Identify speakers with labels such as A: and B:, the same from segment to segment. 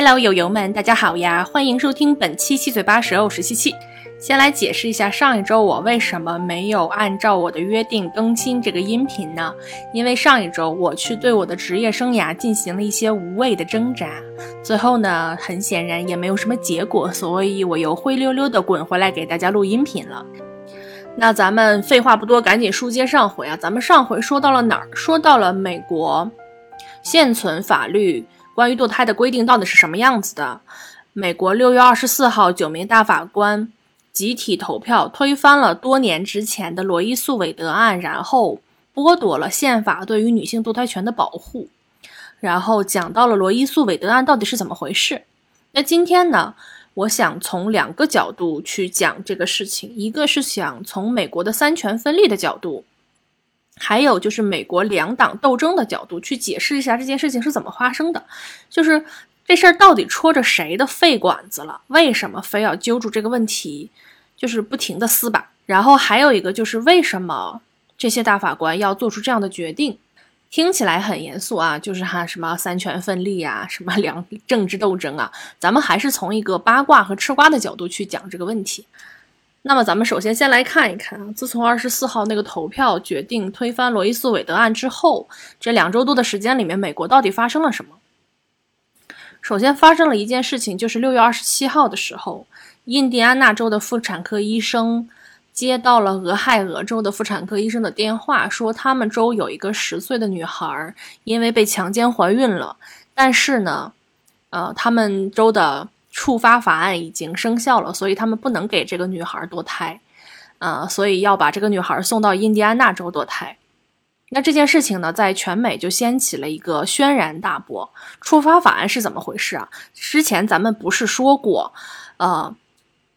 A: Hello，友友们，大家好呀！欢迎收听本期七嘴八舌我是七七。先来解释一下上一周我为什么没有按照我的约定更新这个音频呢？因为上一周我去对我的职业生涯进行了一些无谓的挣扎，最后呢，很显然也没有什么结果，所以我又灰溜溜的滚回来给大家录音频了。那咱们废话不多，赶紧书接上回啊！咱们上回说到了哪儿？说到了美国现存法律。关于堕胎的规定到底是什么样子的？美国六月二十四号，九名大法官集体投票推翻了多年之前的罗伊诉韦德案，然后剥夺了宪法对于女性堕胎权的保护。然后讲到了罗伊诉韦德案到底是怎么回事。那今天呢，我想从两个角度去讲这个事情，一个是想从美国的三权分立的角度。还有就是美国两党斗争的角度去解释一下这件事情是怎么发生的，就是这事儿到底戳着谁的肺管子了？为什么非要揪住这个问题，就是不停的撕吧？然后还有一个就是为什么这些大法官要做出这样的决定？听起来很严肃啊，就是哈什么三权分立啊，什么两 政治斗争啊，咱们还是从一个八卦和吃瓜的角度去讲这个问题。那么咱们首先先来看一看啊，自从二十四号那个投票决定推翻罗伊诉韦德案之后，这两周多的时间里面，美国到底发生了什么？首先发生了一件事情，就是六月二十七号的时候，印第安纳州的妇产科医生接到了俄亥俄州的妇产科医生的电话，说他们州有一个十岁的女孩因为被强奸怀孕了，但是呢，呃，他们州的。触发法案已经生效了，所以他们不能给这个女孩堕胎，呃，所以要把这个女孩送到印第安纳州堕胎。那这件事情呢，在全美就掀起了一个轩然大波。触发法案是怎么回事啊？之前咱们不是说过，呃，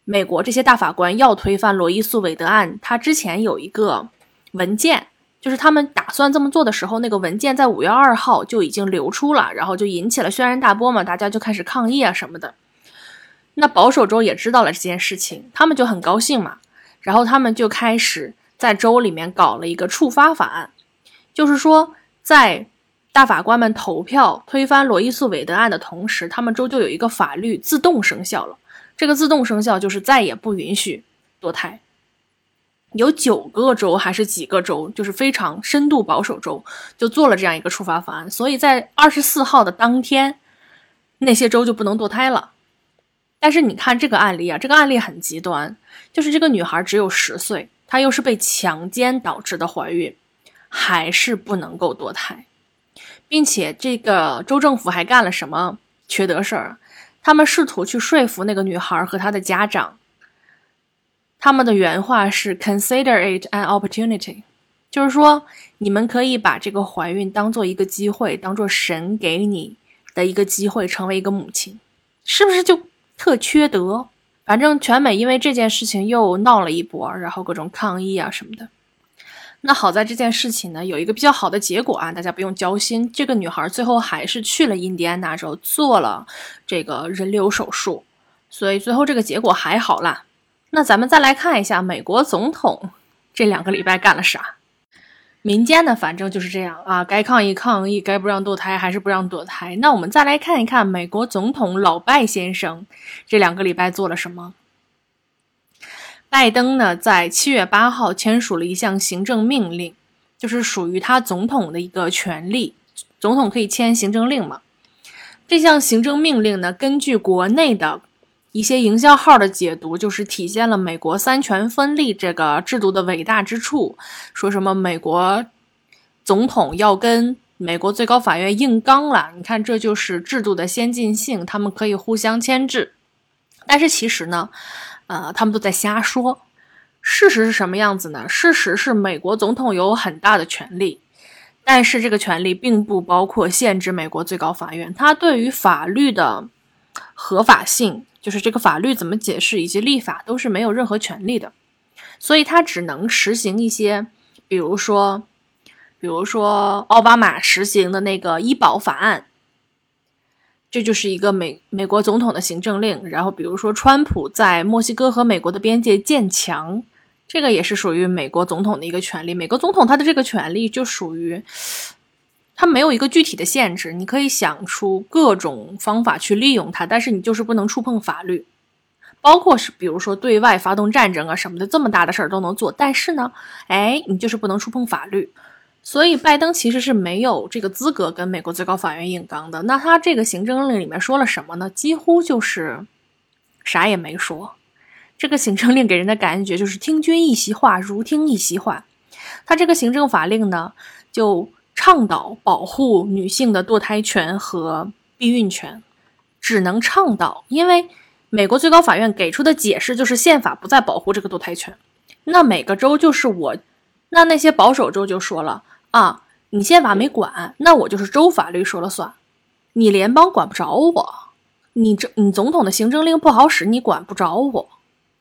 A: 美国这些大法官要推翻罗伊诉韦德案，他之前有一个文件，就是他们打算这么做的时候，那个文件在五月二号就已经流出了，然后就引起了轩然大波嘛，大家就开始抗议啊什么的。那保守州也知道了这件事情，他们就很高兴嘛，然后他们就开始在州里面搞了一个触发法案，就是说，在大法官们投票推翻罗伊诉韦德案的同时，他们州就有一个法律自动生效了。这个自动生效就是再也不允许堕胎。有九个州还是几个州，就是非常深度保守州，就做了这样一个触发法案，所以在二十四号的当天，那些州就不能堕胎了。但是你看这个案例啊，这个案例很极端，就是这个女孩只有十岁，她又是被强奸导致的怀孕，还是不能够堕胎，并且这个州政府还干了什么缺德事儿？他们试图去说服那个女孩和她的家长，他们的原话是 “consider it an opportunity”，就是说你们可以把这个怀孕当做一个机会，当做神给你的一个机会，成为一个母亲，是不是就？特缺德，反正全美因为这件事情又闹了一波，然后各种抗议啊什么的。那好在这件事情呢有一个比较好的结果啊，大家不用焦心。这个女孩最后还是去了印第安纳州做了这个人流手术，所以最后这个结果还好啦。那咱们再来看一下美国总统这两个礼拜干了啥。民间呢，反正就是这样啊，该抗议抗议，该不让堕胎还是不让堕胎。那我们再来看一看美国总统老拜先生这两个礼拜做了什么。拜登呢，在七月八号签署了一项行政命令，就是属于他总统的一个权利，总统可以签行政令嘛。这项行政命令呢，根据国内的。一些营销号的解读就是体现了美国三权分立这个制度的伟大之处，说什么美国总统要跟美国最高法院硬刚了，你看这就是制度的先进性，他们可以互相牵制。但是其实呢，呃，他们都在瞎说。事实是什么样子呢？事实是美国总统有很大的权利，但是这个权利并不包括限制美国最高法院，他对于法律的合法性。就是这个法律怎么解释以及立法都是没有任何权利的，所以他只能实行一些，比如说，比如说奥巴马实行的那个医保法案，这就是一个美美国总统的行政令。然后比如说川普在墨西哥和美国的边界建墙，这个也是属于美国总统的一个权利。美国总统他的这个权利就属于。它没有一个具体的限制，你可以想出各种方法去利用它，但是你就是不能触碰法律，包括是比如说对外发动战争啊什么的，这么大的事儿都能做，但是呢，哎，你就是不能触碰法律。所以拜登其实是没有这个资格跟美国最高法院硬刚的。那他这个行政令里面说了什么呢？几乎就是啥也没说。这个行政令给人的感觉就是听君一席话，如听一席话。他这个行政法令呢，就倡导保护女性的堕胎权和避孕权，只能倡导，因为美国最高法院给出的解释就是宪法不再保护这个堕胎权。那每个州就是我，那那些保守州就说了。啊，你宪法没管，那我就是州法律说了算，你联邦管不着我，你这你总统的行政令不好使，你管不着我，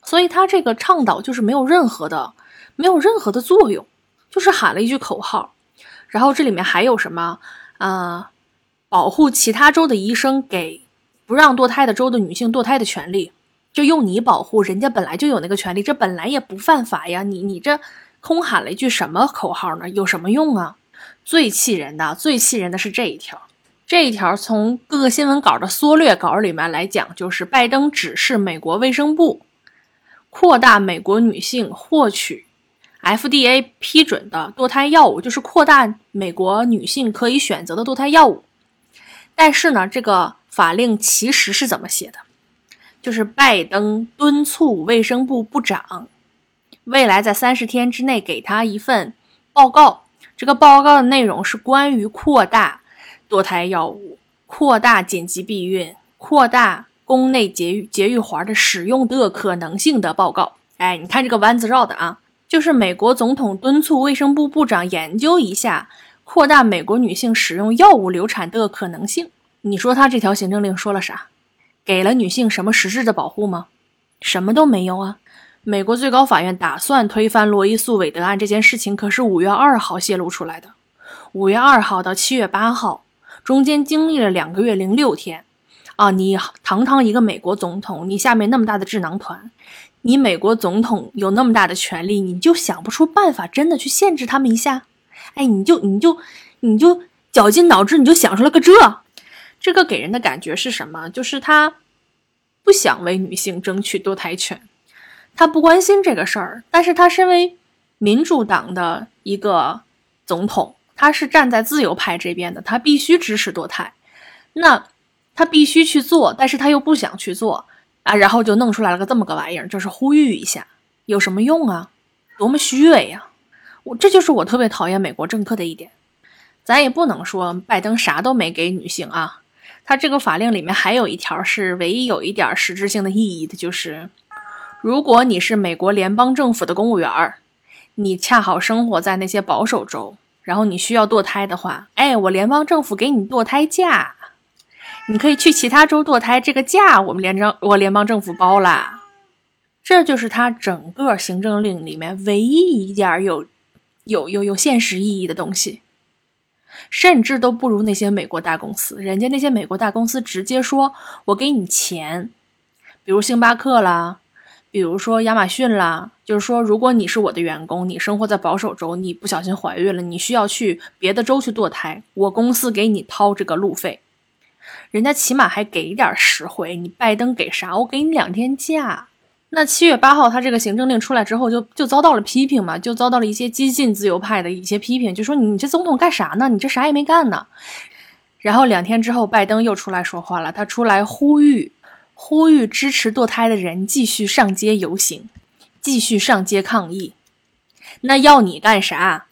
A: 所以他这个倡导就是没有任何的，没有任何的作用，就是喊了一句口号，然后这里面还有什么啊？保护其他州的医生给不让堕胎的州的女性堕胎的权利，就用你保护人家本来就有那个权利，这本来也不犯法呀，你你这。空喊了一句什么口号呢？有什么用啊？最气人的，最气人的是这一条。这一条从各个新闻稿的缩略稿里面来讲，就是拜登指示美国卫生部扩大美国女性获取 FDA 批准的堕胎药物，就是扩大美国女性可以选择的堕胎药物。但是呢，这个法令其实是怎么写的？就是拜登敦促卫生部部长。未来在三十天之内给他一份报告，这个报告的内容是关于扩大堕胎药物、扩大紧急避孕、扩大宫内节育节育环的使用的可能性的报告。哎，你看这个弯子绕的啊，就是美国总统敦促卫生部部长研究一下扩大美国女性使用药物流产的可能性。你说他这条行政令说了啥？给了女性什么实质的保护吗？什么都没有啊。美国最高法院打算推翻罗伊诉韦德案这件事情，可是五月二号泄露出来的。五月二号到七月八号，中间经历了两个月零六天。啊，你堂堂一个美国总统，你下面那么大的智囊团，你美国总统有那么大的权力，你就想不出办法真的去限制他们一下？哎，你就你就你就绞尽脑汁，你就想出了个这，这个给人的感觉是什么？就是他不想为女性争取堕胎权。他不关心这个事儿，但是他身为民主党的一个总统，他是站在自由派这边的，他必须支持堕胎，那他必须去做，但是他又不想去做啊，然后就弄出来了个这么个玩意儿，就是呼吁一下，有什么用啊？多么虚伪呀！我这就是我特别讨厌美国政客的一点。咱也不能说拜登啥都没给女性啊，他这个法令里面还有一条是唯一有一点实质性的意义的，就是。如果你是美国联邦政府的公务员儿，你恰好生活在那些保守州，然后你需要堕胎的话，哎，我联邦政府给你堕胎假，你可以去其他州堕胎，这个假我们联政我联邦政府包啦。这就是他整个行政令里面唯一一点有有有有现实意义的东西，甚至都不如那些美国大公司，人家那些美国大公司直接说我给你钱，比如星巴克啦。比如说亚马逊啦，就是说，如果你是我的员工，你生活在保守州，你不小心怀孕了，你需要去别的州去堕胎，我公司给你掏这个路费，人家起码还给点实惠。你拜登给啥？我给你两天假。那七月八号他这个行政令出来之后，就就遭到了批评嘛，就遭到了一些激进自由派的一些批评，就说你这总统干啥呢？你这啥也没干呢。然后两天之后，拜登又出来说话了，他出来呼吁。呼吁支持堕胎的人继续上街游行，继续上街抗议。那要你干啥？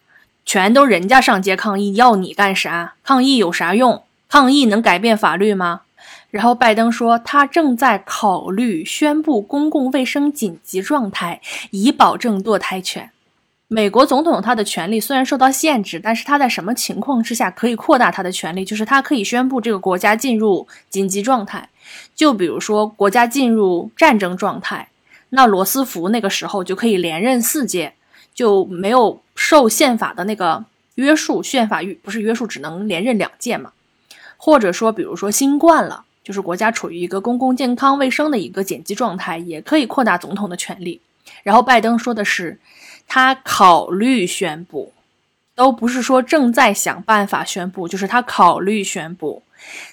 A: 全都人家上街抗议，要你干啥？抗议有啥用？抗议能改变法律吗？然后拜登说，他正在考虑宣布公共卫生紧急状态，以保证堕胎权。美国总统他的权利虽然受到限制，但是他在什么情况之下可以扩大他的权利？就是他可以宣布这个国家进入紧急状态。就比如说国家进入战争状态，那罗斯福那个时候就可以连任四届，就没有受宪法的那个约束，宪法约不是约束，只能连任两届嘛。或者说，比如说新冠了，就是国家处于一个公共健康卫生的一个紧急状态，也可以扩大总统的权利。然后拜登说的是。他考虑宣布，都不是说正在想办法宣布，就是他考虑宣布。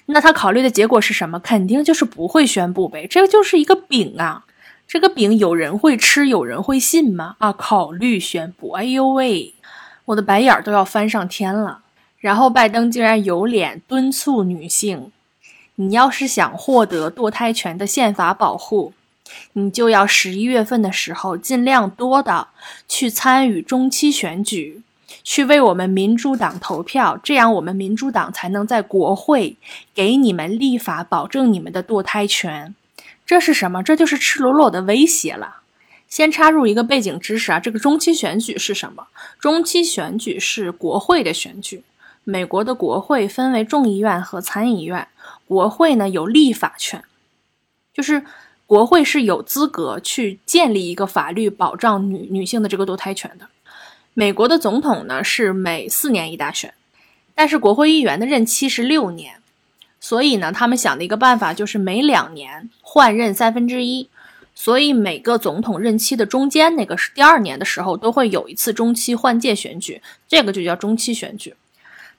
A: 那他考虑的结果是什么？肯定就是不会宣布呗。这个就是一个饼啊，这个饼有人会吃，有人会信吗？啊，考虑宣布。哎呦喂，我的白眼儿都要翻上天了。然后拜登竟然有脸敦促女性：你要是想获得堕胎权的宪法保护，你就要十一月份的时候尽量多的去参与中期选举。去为我们民主党投票，这样我们民主党才能在国会给你们立法，保证你们的堕胎权。这是什么？这就是赤裸裸的威胁了。先插入一个背景知识啊，这个中期选举是什么？中期选举是国会的选举。美国的国会分为众议院和参议院，国会呢有立法权，就是国会是有资格去建立一个法律，保障女女性的这个堕胎权的。美国的总统呢是每四年一大选，但是国会议员的任期是六年，所以呢，他们想的一个办法就是每两年换任三分之一，所以每个总统任期的中间那个是第二年的时候都会有一次中期换届选举，这个就叫中期选举。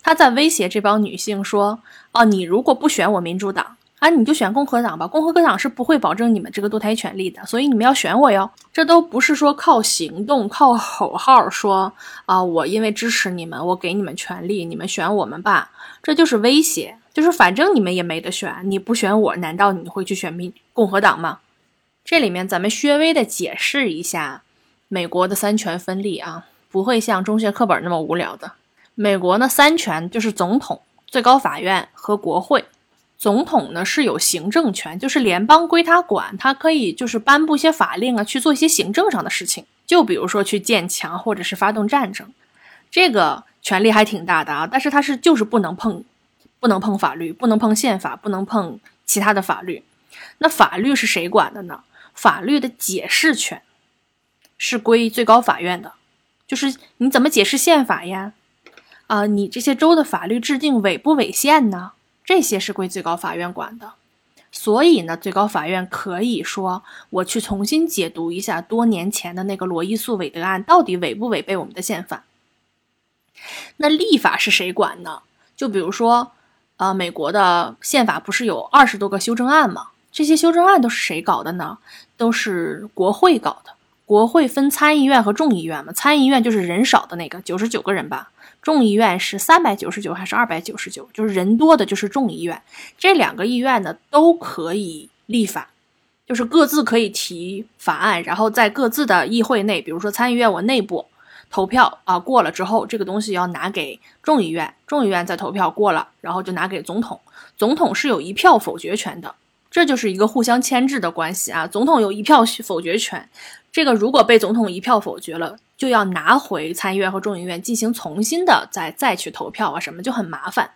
A: 他在威胁这帮女性说：“哦，你如果不选我民主党。”啊，你就选共和党吧，共和党是不会保证你们这个堕胎权利的，所以你们要选我哟。这都不是说靠行动、靠口号说啊，我因为支持你们，我给你们权利，你们选我们吧。这就是威胁，就是反正你们也没得选，你不选我，难道你会去选民共和党吗？这里面咱们略微的解释一下美国的三权分立啊，不会像中学课本那么无聊的。美国呢，三权就是总统、最高法院和国会。总统呢是有行政权，就是联邦归他管，他可以就是颁布一些法令啊，去做一些行政上的事情，就比如说去建墙或者是发动战争，这个权力还挺大的啊。但是他是就是不能碰，不能碰法律，不能碰宪法，不能碰其他的法律。那法律是谁管的呢？法律的解释权是归最高法院的，就是你怎么解释宪法呀？啊，你这些州的法律制定违不违宪呢？这些是归最高法院管的，所以呢，最高法院可以说我去重新解读一下多年前的那个罗伊诉韦德案到底违不违背我们的宪法。那立法是谁管呢？就比如说，呃，美国的宪法不是有二十多个修正案吗？这些修正案都是谁搞的呢？都是国会搞的。国会分参议院和众议院嘛，参议院就是人少的那个，九十九个人吧。众议院是三百九十九还是二百九十九？就是人多的，就是众议院。这两个议院呢，都可以立法，就是各自可以提法案，然后在各自的议会内，比如说参议院我内部投票啊过了之后，这个东西要拿给众议院，众议院再投票过了，然后就拿给总统，总统是有一票否决权的。这就是一个互相牵制的关系啊！总统有一票否决权，这个如果被总统一票否决了。就要拿回参议院和众议院进行重新的再再去投票啊，什么就很麻烦。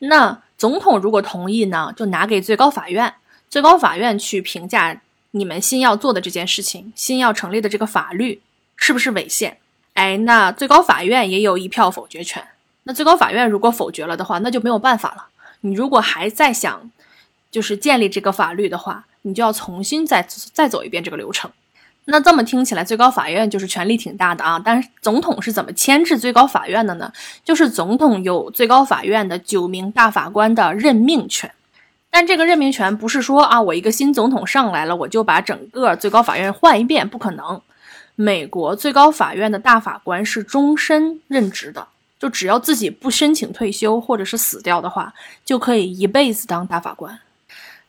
A: 那总统如果同意呢，就拿给最高法院，最高法院去评价你们新要做的这件事情，新要成立的这个法律是不是违宪？哎，那最高法院也有一票否决权。那最高法院如果否决了的话，那就没有办法了。你如果还在想就是建立这个法律的话，你就要重新再再走一遍这个流程。那这么听起来，最高法院就是权力挺大的啊。但是总统是怎么牵制最高法院的呢？就是总统有最高法院的九名大法官的任命权。但这个任命权不是说啊，我一个新总统上来了，我就把整个最高法院换一遍，不可能。美国最高法院的大法官是终身任职的，就只要自己不申请退休或者是死掉的话，就可以一辈子当大法官。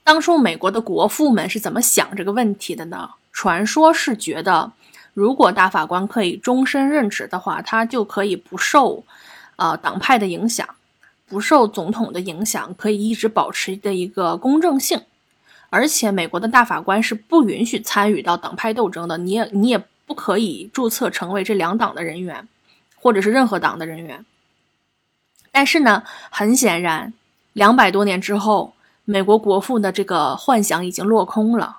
A: 当初美国的国父们是怎么想这个问题的呢？传说是觉得，如果大法官可以终身任职的话，他就可以不受，呃党派的影响，不受总统的影响，可以一直保持的一个公正性。而且美国的大法官是不允许参与到党派斗争的，你也你也不可以注册成为这两党的人员，或者是任何党的人员。但是呢，很显然，两百多年之后，美国国父的这个幻想已经落空了。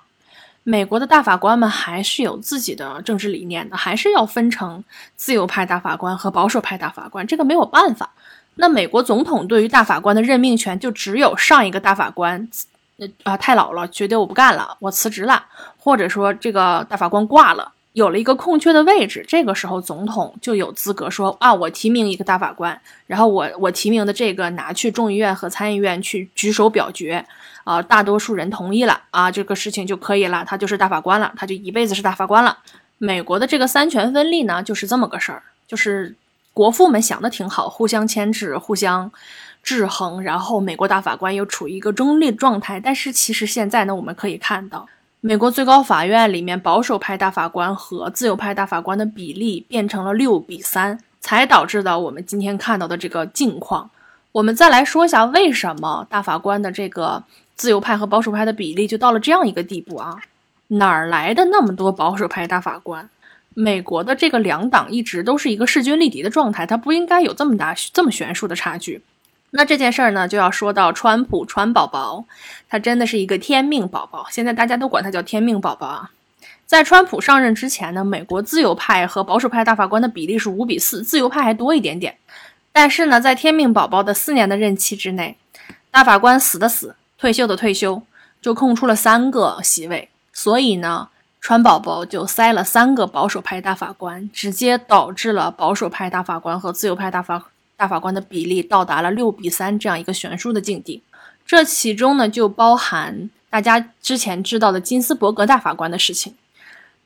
A: 美国的大法官们还是有自己的政治理念的，还是要分成自由派大法官和保守派大法官，这个没有办法。那美国总统对于大法官的任命权，就只有上一个大法官，呃啊太老了，觉得我不干了，我辞职了，或者说这个大法官挂了，有了一个空缺的位置，这个时候总统就有资格说啊，我提名一个大法官，然后我我提名的这个拿去众议院和参议院去举手表决，啊，大多数人同意了啊，这个事情就可以了，他就是大法官了，他就一辈子是大法官了。美国的这个三权分立呢，就是这么个事儿，就是国父们想的挺好，互相牵制，互相制衡，然后美国大法官又处于一个中立状态。但是其实现在呢，我们可以看到。美国最高法院里面保守派大法官和自由派大法官的比例变成了六比三，才导致的我们今天看到的这个境况。我们再来说一下，为什么大法官的这个自由派和保守派的比例就到了这样一个地步啊？哪儿来的那么多保守派大法官？美国的这个两党一直都是一个势均力敌的状态，它不应该有这么大、这么悬殊的差距。那这件事儿呢，就要说到川普川宝宝，他真的是一个天命宝宝。现在大家都管他叫天命宝宝啊。在川普上任之前呢，美国自由派和保守派大法官的比例是五比四，自由派还多一点点。但是呢，在天命宝宝的四年的任期之内，大法官死的死，退休的退休，就空出了三个席位。所以呢，川宝宝就塞了三个保守派大法官，直接导致了保守派大法官和自由派大法。大法官的比例到达了六比三这样一个悬殊的境地，这其中呢就包含大家之前知道的金斯伯格大法官的事情。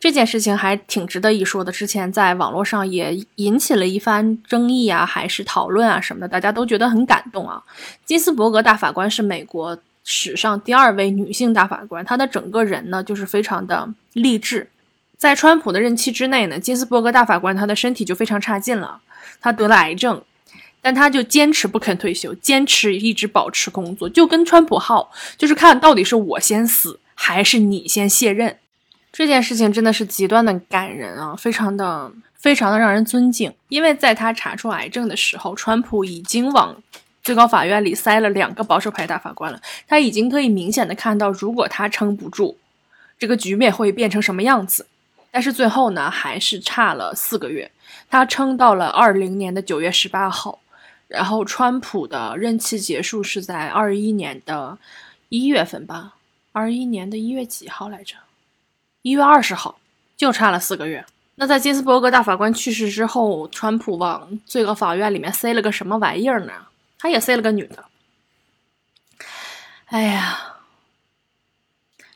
A: 这件事情还挺值得一说的，之前在网络上也引起了一番争议啊，还是讨论啊什么的，大家都觉得很感动啊。金斯伯格大法官是美国史上第二位女性大法官，她的整个人呢就是非常的励志。在川普的任期之内呢，金斯伯格大法官她的身体就非常差劲了，她得了癌症。但她就坚持不肯退休，坚持一直保持工作，就跟川普号，就是看到底是我先死还是你先卸任。这件事情真的是极端的感人啊，非常的非常的让人尊敬。因为在他查出癌症的时候，川普已经往最高法院里塞了两个保守派大法官了，他已经可以明显的看到，如果他撑不住，这个局面会变成什么样子。但是最后呢，还是差了四个月，他撑到了二零年的九月十八号。然后，川普的任期结束是在二一年的一月份吧？二一年的一月几号来着？一月二十号，就差了四个月。那在金斯伯格大法官去世之后，川普往最高法院里面塞了个什么玩意儿呢？他也塞了个女的。哎呀，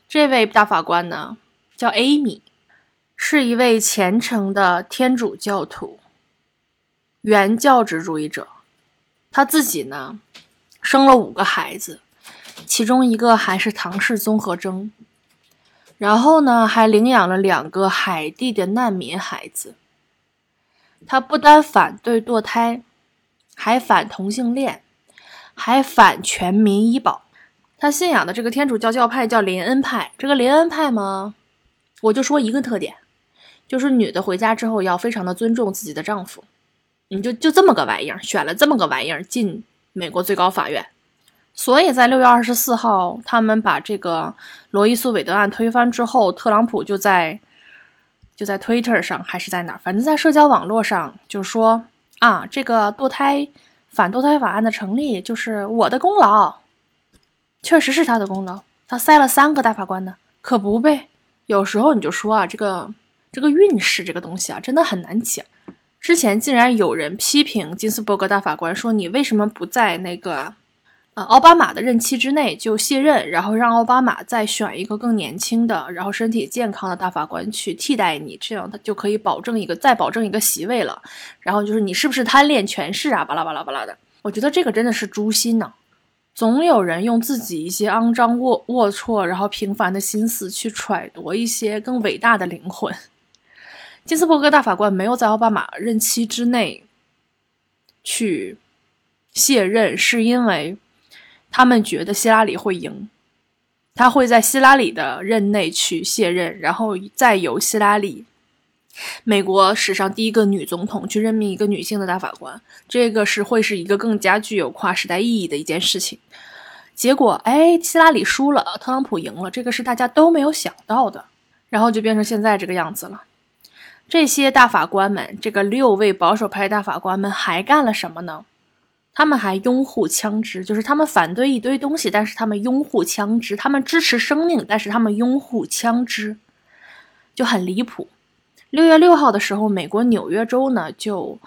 A: 这位大法官呢，叫 Amy，是一位虔诚的天主教徒，原教旨主义者。他自己呢，生了五个孩子，其中一个还是唐氏综合征，然后呢，还领养了两个海地的难民孩子。他不单反对堕胎，还反同性恋，还反全民医保。他信仰的这个天主教教派叫林恩派。这个林恩派吗，我就说一个特点，就是女的回家之后要非常的尊重自己的丈夫。你就就这么个玩意儿，选了这么个玩意儿进美国最高法院，所以在六月二十四号，他们把这个罗伊诉韦德案推翻之后，特朗普就在就在 Twitter 上还是在哪儿，反正在社交网络上就说啊，这个堕胎反堕胎法案的成立就是我的功劳，确实是他的功劳，他塞了三个大法官呢，可不呗。有时候你就说啊，这个这个运势这个东西啊，真的很难讲。之前竟然有人批评金斯伯格大法官说：“你为什么不在那个，奥巴马的任期之内就卸任，然后让奥巴马再选一个更年轻的，然后身体健康的大法官去替代你，这样他就可以保证一个再保证一个席位了。然后就是你是不是贪恋权势啊？巴拉巴拉巴拉的。我觉得这个真的是诛心呢。总有人用自己一些肮脏龌龌龊，然后平凡的心思去揣度一些更伟大的灵魂。”金斯伯格大法官没有在奥巴马任期之内去卸任，是因为他们觉得希拉里会赢，他会在希拉里的任内去卸任，然后再由希拉里，美国史上第一个女总统去任命一个女性的大法官，这个是会是一个更加具有跨时代意义的一件事情。结果，哎，希拉里输了，特朗普赢了，这个是大家都没有想到的，然后就变成现在这个样子了。这些大法官们，这个六位保守派大法官们还干了什么呢？他们还拥护枪支，就是他们反对一堆东西，但是他们拥护枪支；他们支持生命，但是他们拥护枪支，就很离谱。六月六号的时候，美国纽约州呢就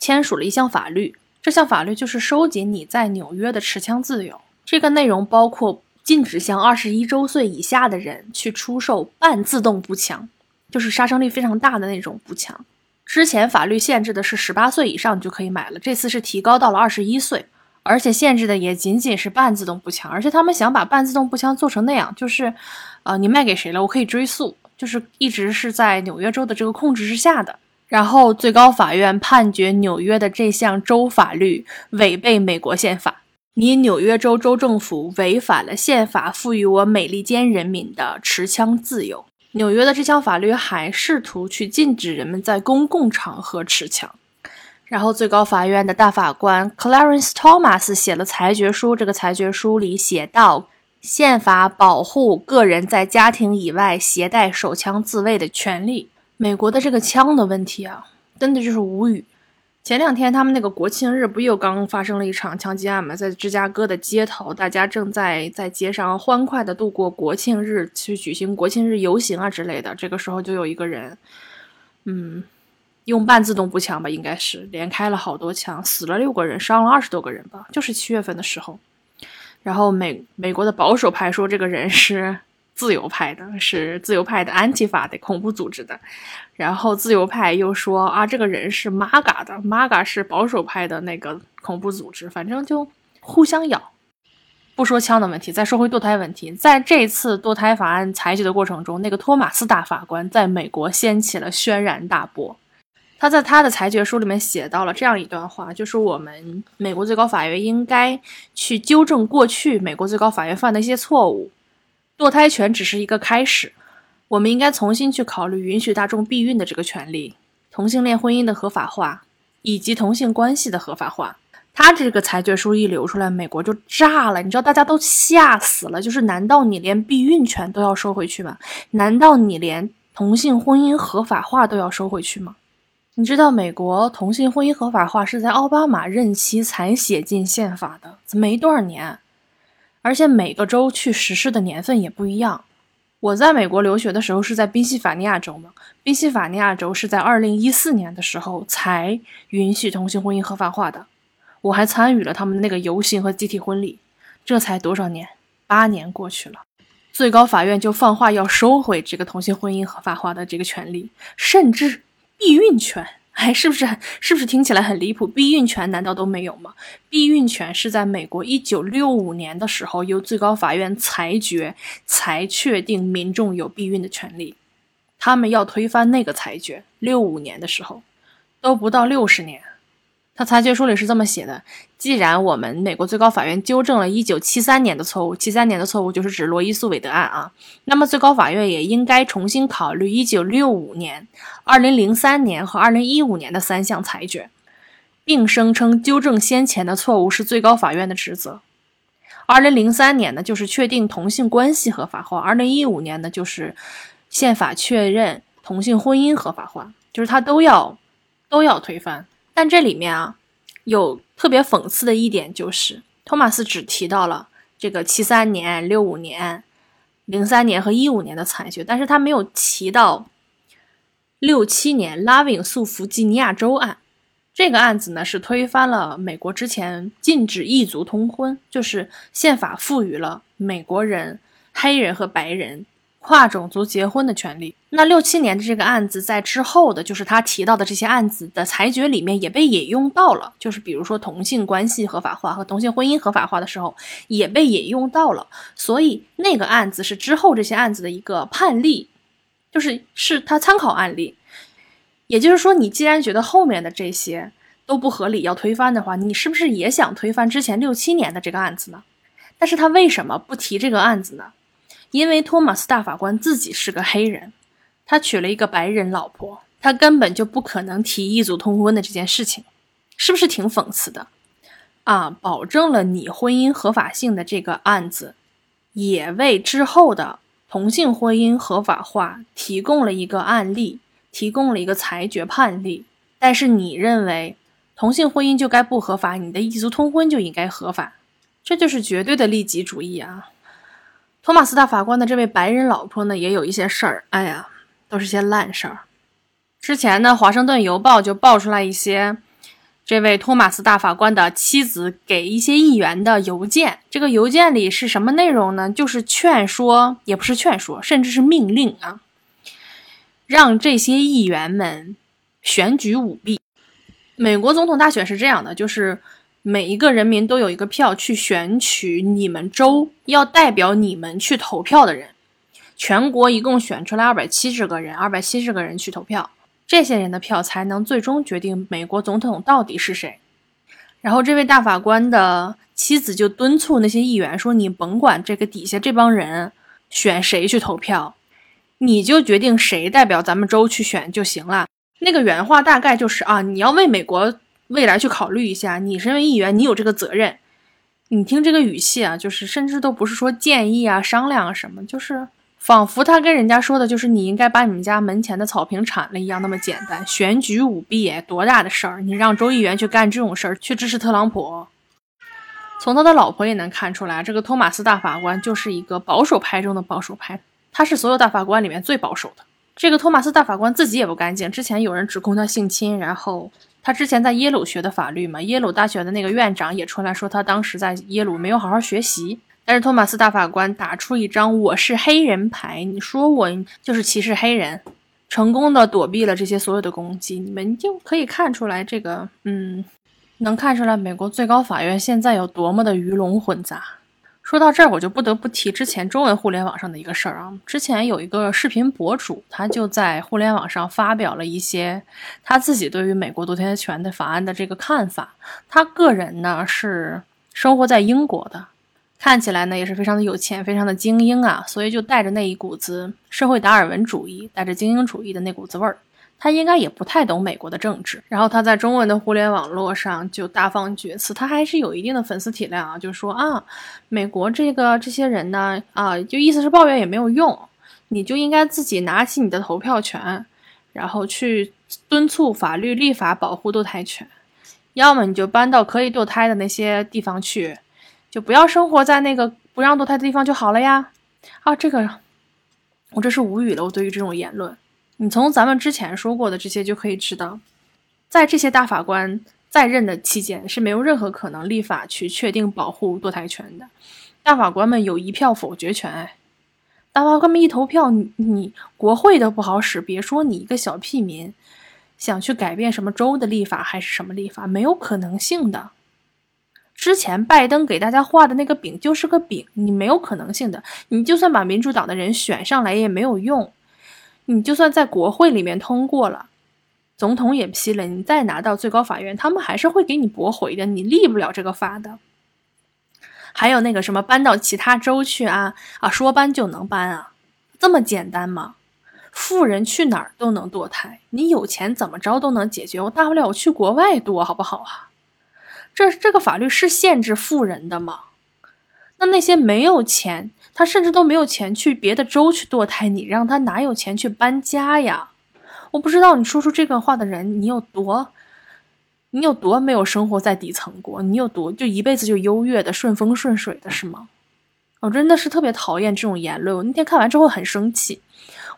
A: 签署了一项法律，这项法律就是收紧你在纽约的持枪自由。这个内容包括禁止向二十一周岁以下的人去出售半自动步枪，就是杀伤力非常大的那种步枪。之前法律限制的是十八岁以上就可以买了，这次是提高到了二十一岁，而且限制的也仅仅是半自动步枪。而且他们想把半自动步枪做成那样，就是，呃，你卖给谁了，我可以追溯。就是一直是在纽约州的这个控制之下的，然后最高法院判决纽约的这项州法律违背美国宪法，你纽约州州政府违反了宪法赋予我美利坚人民的持枪自由。纽约的这项法律还试图去禁止人们在公共场合持枪，然后最高法院的大法官 Clarence Thomas 写了裁决书，这个裁决书里写道。宪法保护个人在家庭以外携带手枪自卫的权利。美国的这个枪的问题啊，真的就是无语。前两天他们那个国庆日不又刚发生了一场枪击案吗？在芝加哥的街头，大家正在在街上欢快的度过国庆日，去举行国庆日游行啊之类的。这个时候就有一个人，嗯，用半自动步枪吧，应该是连开了好多枪，死了六个人，伤了二十多个人吧。就是七月份的时候。然后美美国的保守派说这个人是自由派的，是自由派的安提法的恐怖组织的，然后自由派又说啊这个人是 MAGA 的，MAGA 是保守派的那个恐怖组织，反正就互相咬。不说枪的问题，再说回堕胎问题，在这次堕胎法案裁决的过程中，那个托马斯大法官在美国掀起了轩然大波。他在他的裁决书里面写到了这样一段话，就是我们美国最高法院应该去纠正过去美国最高法院犯的一些错误。堕胎权只是一个开始，我们应该重新去考虑允许大众避孕的这个权利、同性恋婚姻的合法化以及同性关系的合法化。他这个裁决书一流出来，美国就炸了，你知道大家都吓死了。就是难道你连避孕权都要收回去吗？难道你连同性婚姻合法化都要收回去吗？你知道美国同性婚姻合法化是在奥巴马任期才写进宪法的，没多少年，而且每个州去实施的年份也不一样。我在美国留学的时候是在宾夕法尼亚州嘛，宾夕法尼亚州是在二零一四年的时候才允许同性婚姻合法化的，我还参与了他们的那个游行和集体婚礼。这才多少年？八年过去了，最高法院就放话要收回这个同性婚姻合法化的这个权利，甚至。避孕权，哎，是不是是不是听起来很离谱？避孕权难道都没有吗？避孕权是在美国一九六五年的时候由最高法院裁决才确定民众有避孕的权利，他们要推翻那个裁决，六五年的时候都不到六十年。他裁决书里是这么写的：既然我们美国最高法院纠正了1973年的错误，73年的错误就是指罗伊诉韦德案啊，那么最高法院也应该重新考虑1965年、2003年和2015年的三项裁决，并声称纠正先前的错误是最高法院的职责。2003年呢，就是确定同性关系合法化；2015年呢，就是宪法确认同性婚姻合法化，就是他都要都要推翻。但这里面啊，有特别讽刺的一点，就是托马斯只提到了这个七三年、六五年、零三年和一五年的裁决，但是他没有提到六七年拉维诉弗吉尼亚州案。这个案子呢，是推翻了美国之前禁止异族通婚，就是宪法赋予了美国人、黑人和白人。跨种族结婚的权利。那六七年的这个案子，在之后的，就是他提到的这些案子的裁决里面也被引用到了。就是比如说同性关系合法化和同性婚姻合法化的时候，也被引用到了。所以那个案子是之后这些案子的一个判例，就是是他参考案例。也就是说，你既然觉得后面的这些都不合理，要推翻的话，你是不是也想推翻之前六七年的这个案子呢？但是他为什么不提这个案子呢？因为托马斯大法官自己是个黑人，他娶了一个白人老婆，他根本就不可能提异族通婚的这件事情，是不是挺讽刺的？啊，保证了你婚姻合法性的这个案子，也为之后的同性婚姻合法化提供了一个案例，提供了一个裁决判例。但是你认为同性婚姻就该不合法，你的异族通婚就应该合法，这就是绝对的利己主义啊！托马斯大法官的这位白人老婆呢，也有一些事儿，哎呀，都是些烂事儿。之前呢，《华盛顿邮报》就爆出来一些这位托马斯大法官的妻子给一些议员的邮件。这个邮件里是什么内容呢？就是劝说，也不是劝说，甚至是命令啊，让这些议员们选举舞弊。美国总统大选是这样的，就是每一个人民都有一个票去选取你们州要代表你们去投票的人。全国一共选出来二百七十个人，二百七十个人去投票。这些人的票才能最终决定美国总统到底是谁。然后这位大法官的妻子就敦促那些议员说：“你甭管这个底下这帮人选谁去投票，你就决定谁代表咱们州去选就行了。”那个原话大概就是啊，你要为美国未来去考虑一下，你身为议员，你有这个责任。你听这个语气啊，就是甚至都不是说建议啊、商量啊什么，就是。仿佛他跟人家说的就是你应该把你们家门前的草坪铲了一样那么简单。选举舞弊，多大的事儿？你让州议员去干这种事儿，去支持特朗普？从他的老婆也能看出来，这个托马斯大法官就是一个保守派中的保守派，他是所有大法官里面最保守的。这个托马斯大法官自己也不干净，之前有人指控他性侵，然后他之前在耶鲁学的法律嘛，耶鲁大学的那个院长也出来说他当时在耶鲁没有好好学习。但是托马斯大法官打出一张“我是黑人”牌，你说我就是歧视黑人，成功的躲避了这些所有的攻击。你们就可以看出来，这个嗯，能看出来美国最高法院现在有多么的鱼龙混杂。说到这儿，我就不得不提之前中文互联网上的一个事儿啊。之前有一个视频博主，他就在互联网上发表了一些他自己对于美国堕胎权的法案的这个看法。他个人呢是生活在英国的。看起来呢也是非常的有钱，非常的精英啊，所以就带着那一股子社会达尔文主义，带着精英主义的那股子味儿。他应该也不太懂美国的政治，然后他在中文的互联网络上就大放厥词，他还是有一定的粉丝体量啊，就说啊，美国这个这些人呢，啊，就意思是抱怨也没有用，你就应该自己拿起你的投票权，然后去敦促法律立法保护堕胎权，要么你就搬到可以堕胎的那些地方去。就不要生活在那个不让堕胎的地方就好了呀！啊，这个我真是无语了。我对于这种言论，你从咱们之前说过的这些就可以知道，在这些大法官在任的期间是没有任何可能立法去确定保护堕胎权的。大法官们有一票否决权，哎，大法官们一投票，你你国会都不好使，别说你一个小屁民想去改变什么州的立法还是什么立法，没有可能性的。之前拜登给大家画的那个饼就是个饼，你没有可能性的。你就算把民主党的人选上来也没有用，你就算在国会里面通过了，总统也批了，你再拿到最高法院，他们还是会给你驳回的，你立不了这个法的。还有那个什么搬到其他州去啊啊，说搬就能搬啊，这么简单吗？富人去哪儿都能堕胎，你有钱怎么着都能解决，我大不了我去国外堕，好不好啊？这这个法律是限制富人的吗？那那些没有钱，他甚至都没有钱去别的州去堕胎，你让他哪有钱去搬家呀？我不知道你说出这个话的人，你有多，你有多没有生活在底层过？你有多就一辈子就优越的顺风顺水的是吗？我真的是特别讨厌这种言论。我那天看完之后很生气。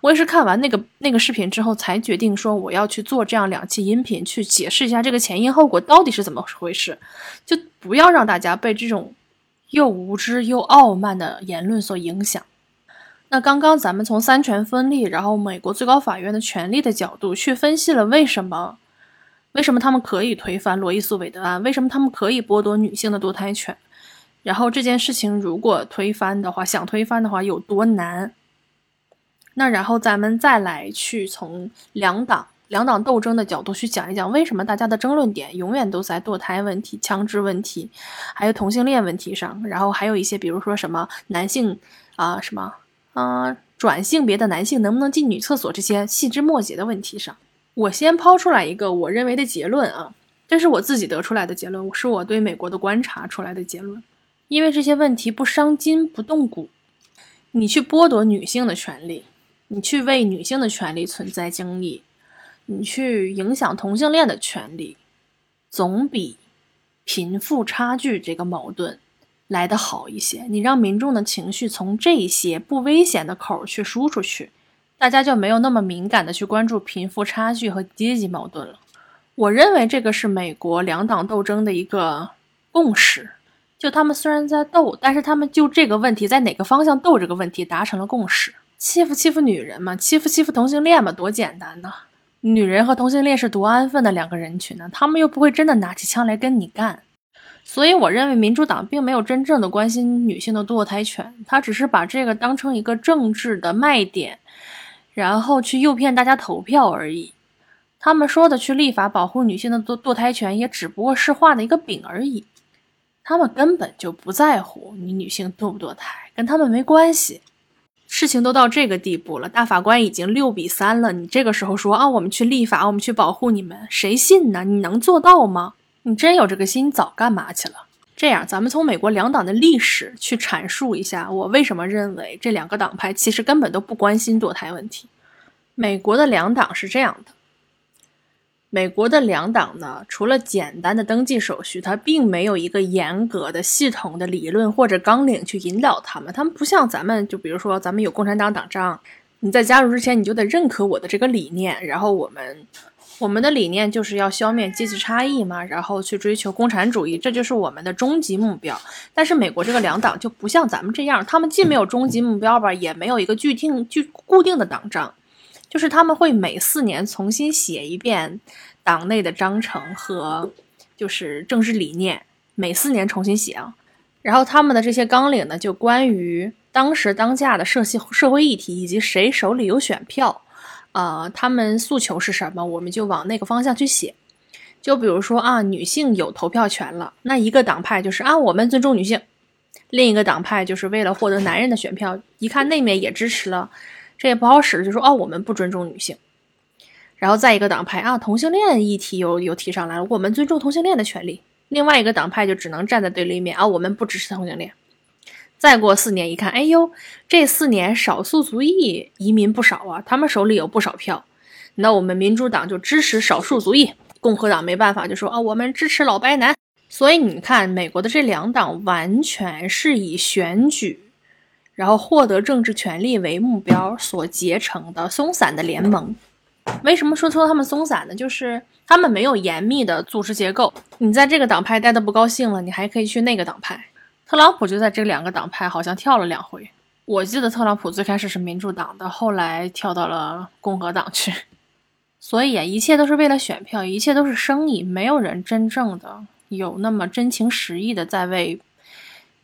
A: 我也是看完那个那个视频之后，才决定说我要去做这样两期音频，去解释一下这个前因后果到底是怎么回事，就不要让大家被这种又无知又傲慢的言论所影响。那刚刚咱们从三权分立，然后美国最高法院的权力的角度去分析了为什么，为什么他们可以推翻罗伊诉韦德案，为什么他们可以剥夺女性的堕胎权，然后这件事情如果推翻的话，想推翻的话有多难。那然后咱们再来去从两党两党斗争的角度去讲一讲，为什么大家的争论点永远都在堕胎问题、枪支问题，还有同性恋问题上，然后还有一些比如说什么男性啊什么啊转性别的男性能不能进女厕所这些细枝末节的问题上。我先抛出来一个我认为的结论啊，这是我自己得出来的结论，是我对美国的观察出来的结论，因为这些问题不伤筋不动骨，你去剥夺女性的权利。你去为女性的权利存在争议，你去影响同性恋的权利，总比贫富差距这个矛盾来得好一些。你让民众的情绪从这些不危险的口去输出去，大家就没有那么敏感的去关注贫富差距和阶级矛盾了。我认为这个是美国两党斗争的一个共识。就他们虽然在斗，但是他们就这个问题在哪个方向斗这个问题达成了共识。欺负欺负女人嘛，欺负欺负同性恋嘛，多简单呐！女人和同性恋是多安分的两个人群呢，他们又不会真的拿起枪来跟你干。所以我认为民主党并没有真正的关心女性的堕胎权，他只是把这个当成一个政治的卖点，然后去诱骗大家投票而已。他们说的去立法保护女性的堕堕胎权，也只不过是画的一个饼而已。他们根本就不在乎你女性堕不堕胎，跟他们没关系。事情都到这个地步了，大法官已经六比三了，你这个时候说啊，我们去立法，我们去保护你们，谁信呢？你能做到吗？你真有这个心，早干嘛去了？这样，咱们从美国两党的历史去阐述一下，我为什么认为这两个党派其实根本都不关心堕胎问题。美国的两党是这样的。美国的两党呢，除了简单的登记手续，它并没有一个严格的、系统的理论或者纲领去引导他们。他们不像咱们，就比如说咱们有共产党党章，你在加入之前你就得认可我的这个理念，然后我们我们的理念就是要消灭阶级差异嘛，然后去追求共产主义，这就是我们的终极目标。但是美国这个两党就不像咱们这样，他们既没有终极目标吧，也没有一个具定、具固定的党章。就是他们会每四年重新写一遍党内的章程和就是政治理念，每四年重新写啊。然后他们的这些纲领呢，就关于当时当下的社会社会议题以及谁手里有选票，呃，他们诉求是什么，我们就往那个方向去写。就比如说啊，女性有投票权了，那一个党派就是啊，我们尊重女性；另一个党派就是为了获得男人的选票，一看那面也支持了。这也不好使，就说哦，我们不尊重女性。然后再一个党派啊，同性恋议题又又提上来了，我们尊重同性恋的权利。另外一个党派就只能站在对立面啊，我们不支持同性恋。再过四年一看，哎呦，这四年少数族裔移民不少啊，他们手里有不少票。那我们民主党就支持少数族裔，共和党没办法，就说啊，我们支持老白男。所以你看，美国的这两党完全是以选举。然后获得政治权利为目标所结成的松散的联盟，为什么说说他们松散呢？就是他们没有严密的组织结构。你在这个党派待的不高兴了，你还可以去那个党派。特朗普就在这两个党派好像跳了两回。我记得特朗普最开始是民主党的，后来跳到了共和党去。所以啊，一切都是为了选票，一切都是生意，没有人真正的有那么真情实意的在为，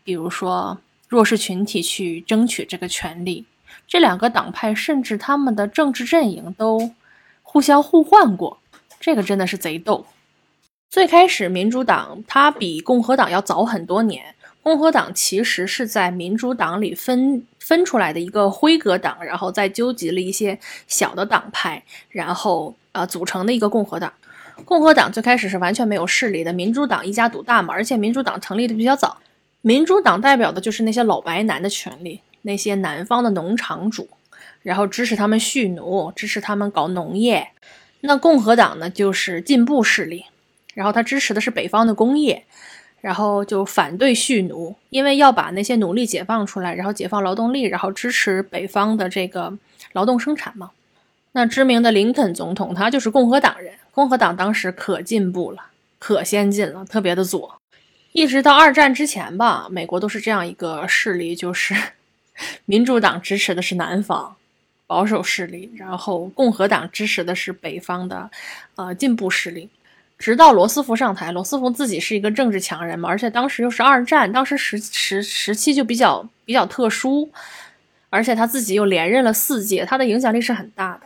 A: 比如说。弱势群体去争取这个权利，这两个党派甚至他们的政治阵营都互相互换过，这个真的是贼逗。最开始，民主党它比共和党要早很多年。共和党其实是在民主党里分分出来的一个辉格党，然后再纠集了一些小的党派，然后呃组成的一个共和党。共和党最开始是完全没有势力的，民主党一家独大嘛，而且民主党成立的比较早。民主党代表的就是那些老白男的权利，那些南方的农场主，然后支持他们蓄奴，支持他们搞农业。那共和党呢，就是进步势力，然后他支持的是北方的工业，然后就反对蓄奴，因为要把那些奴隶解放出来，然后解放劳动力，然后支持北方的这个劳动生产嘛。那知名的林肯总统，他就是共和党人，共和党当时可进步了，可先进了，特别的左。一直到二战之前吧，美国都是这样一个势力，就是 民主党支持的是南方保守势力，然后共和党支持的是北方的呃进步势力。直到罗斯福上台，罗斯福自己是一个政治强人嘛，而且当时又是二战，当时时时时期就比较比较特殊，而且他自己又连任了四届，他的影响力是很大的。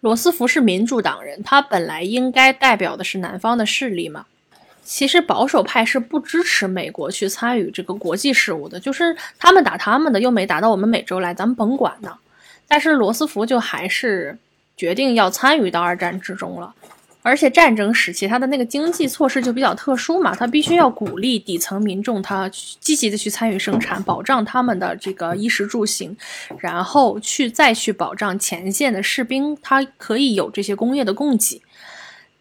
A: 罗斯福是民主党人，他本来应该代表的是南方的势力嘛。其实保守派是不支持美国去参与这个国际事务的，就是他们打他们的，又没打到我们美洲来，咱们甭管呢。但是罗斯福就还是决定要参与到二战之中了，而且战争时期他的那个经济措施就比较特殊嘛，他必须要鼓励底层民众，他积极的去参与生产，保障他们的这个衣食住行，然后去再去保障前线的士兵，他可以有这些工业的供给。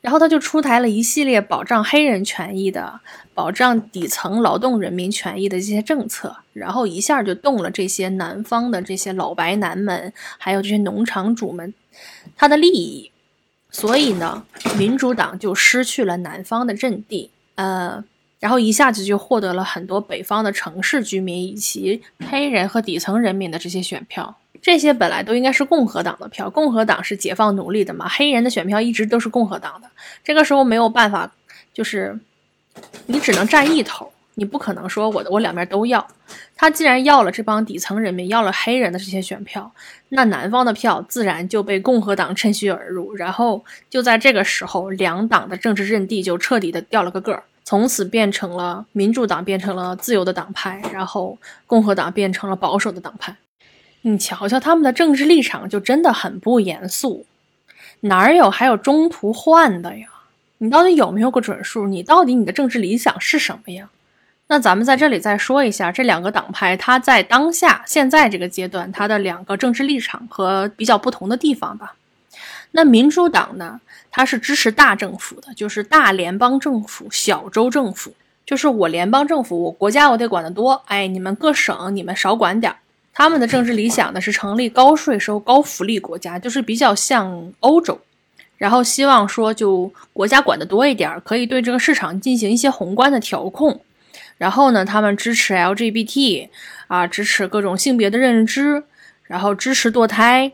A: 然后他就出台了一系列保障黑人权益的、保障底层劳动人民权益的这些政策，然后一下就动了这些南方的这些老白男们，还有这些农场主们他的利益，所以呢，民主党就失去了南方的阵地，呃，然后一下子就获得了很多北方的城市居民以及黑人和底层人民的这些选票。这些本来都应该是共和党的票，共和党是解放奴隶的嘛，黑人的选票一直都是共和党的。这个时候没有办法，就是你只能占一头，你不可能说我的我两边都要。他既然要了这帮底层人民，要了黑人的这些选票，那南方的票自然就被共和党趁虚而入。然后就在这个时候，两党的政治阵地就彻底的掉了个个儿，从此变成了民主党变成了自由的党派，然后共和党变成了保守的党派。你瞧瞧他们的政治立场，就真的很不严肃，哪有还有中途换的呀？你到底有没有个准数？你到底你的政治理想是什么呀？那咱们在这里再说一下这两个党派，它在当下现在这个阶段，它的两个政治立场和比较不同的地方吧。那民主党呢，它是支持大政府的，就是大联邦政府、小州政府，就是我联邦政府，我国家我得管得多，哎，你们各省你们少管点儿。他们的政治理想呢是成立高税收、高福利国家，就是比较像欧洲，然后希望说就国家管得多一点，可以对这个市场进行一些宏观的调控。然后呢，他们支持 LGBT 啊，支持各种性别的认知，然后支持堕胎，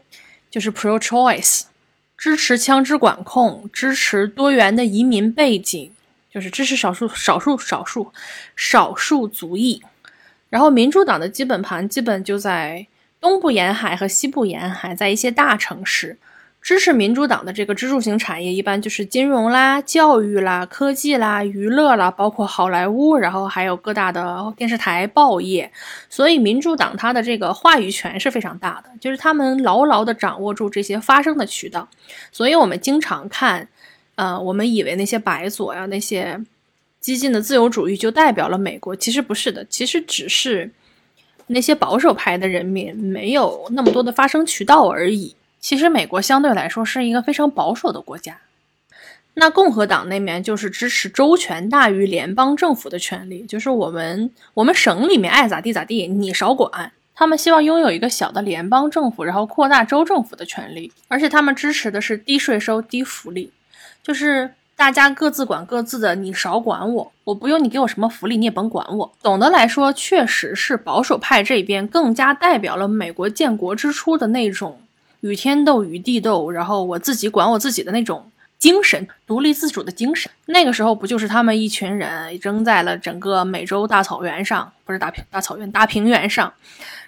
A: 就是 pro-choice，支持枪支管控，支持多元的移民背景，就是支持少数、少数、少数、少数族裔。然后，民主党的基本盘基本就在东部沿海和西部沿海，在一些大城市。支持民主党的这个支柱型产业，一般就是金融啦、教育啦、科技啦、娱乐啦，包括好莱坞，然后还有各大的电视台、报业。所以，民主党它的这个话语权是非常大的，就是他们牢牢地掌握住这些发声的渠道。所以我们经常看，呃，我们以为那些白左呀，那些。激进的自由主义就代表了美国，其实不是的，其实只是那些保守派的人民没有那么多的发声渠道而已。其实美国相对来说是一个非常保守的国家。那共和党那边就是支持州权大于联邦政府的权利，就是我们我们省里面爱咋地咋地，你少管。他们希望拥有一个小的联邦政府，然后扩大州政府的权利，而且他们支持的是低税收、低福利，就是。大家各自管各自的，你少管我，我不用你给我什么福利，你也甭管我。总的来说，确实是保守派这边更加代表了美国建国之初的那种与天斗、与地斗，然后我自己管我自己的那种精神，独立自主的精神。那个时候不就是他们一群人扔在了整个美洲大草原上，不是大平大草原大平原上，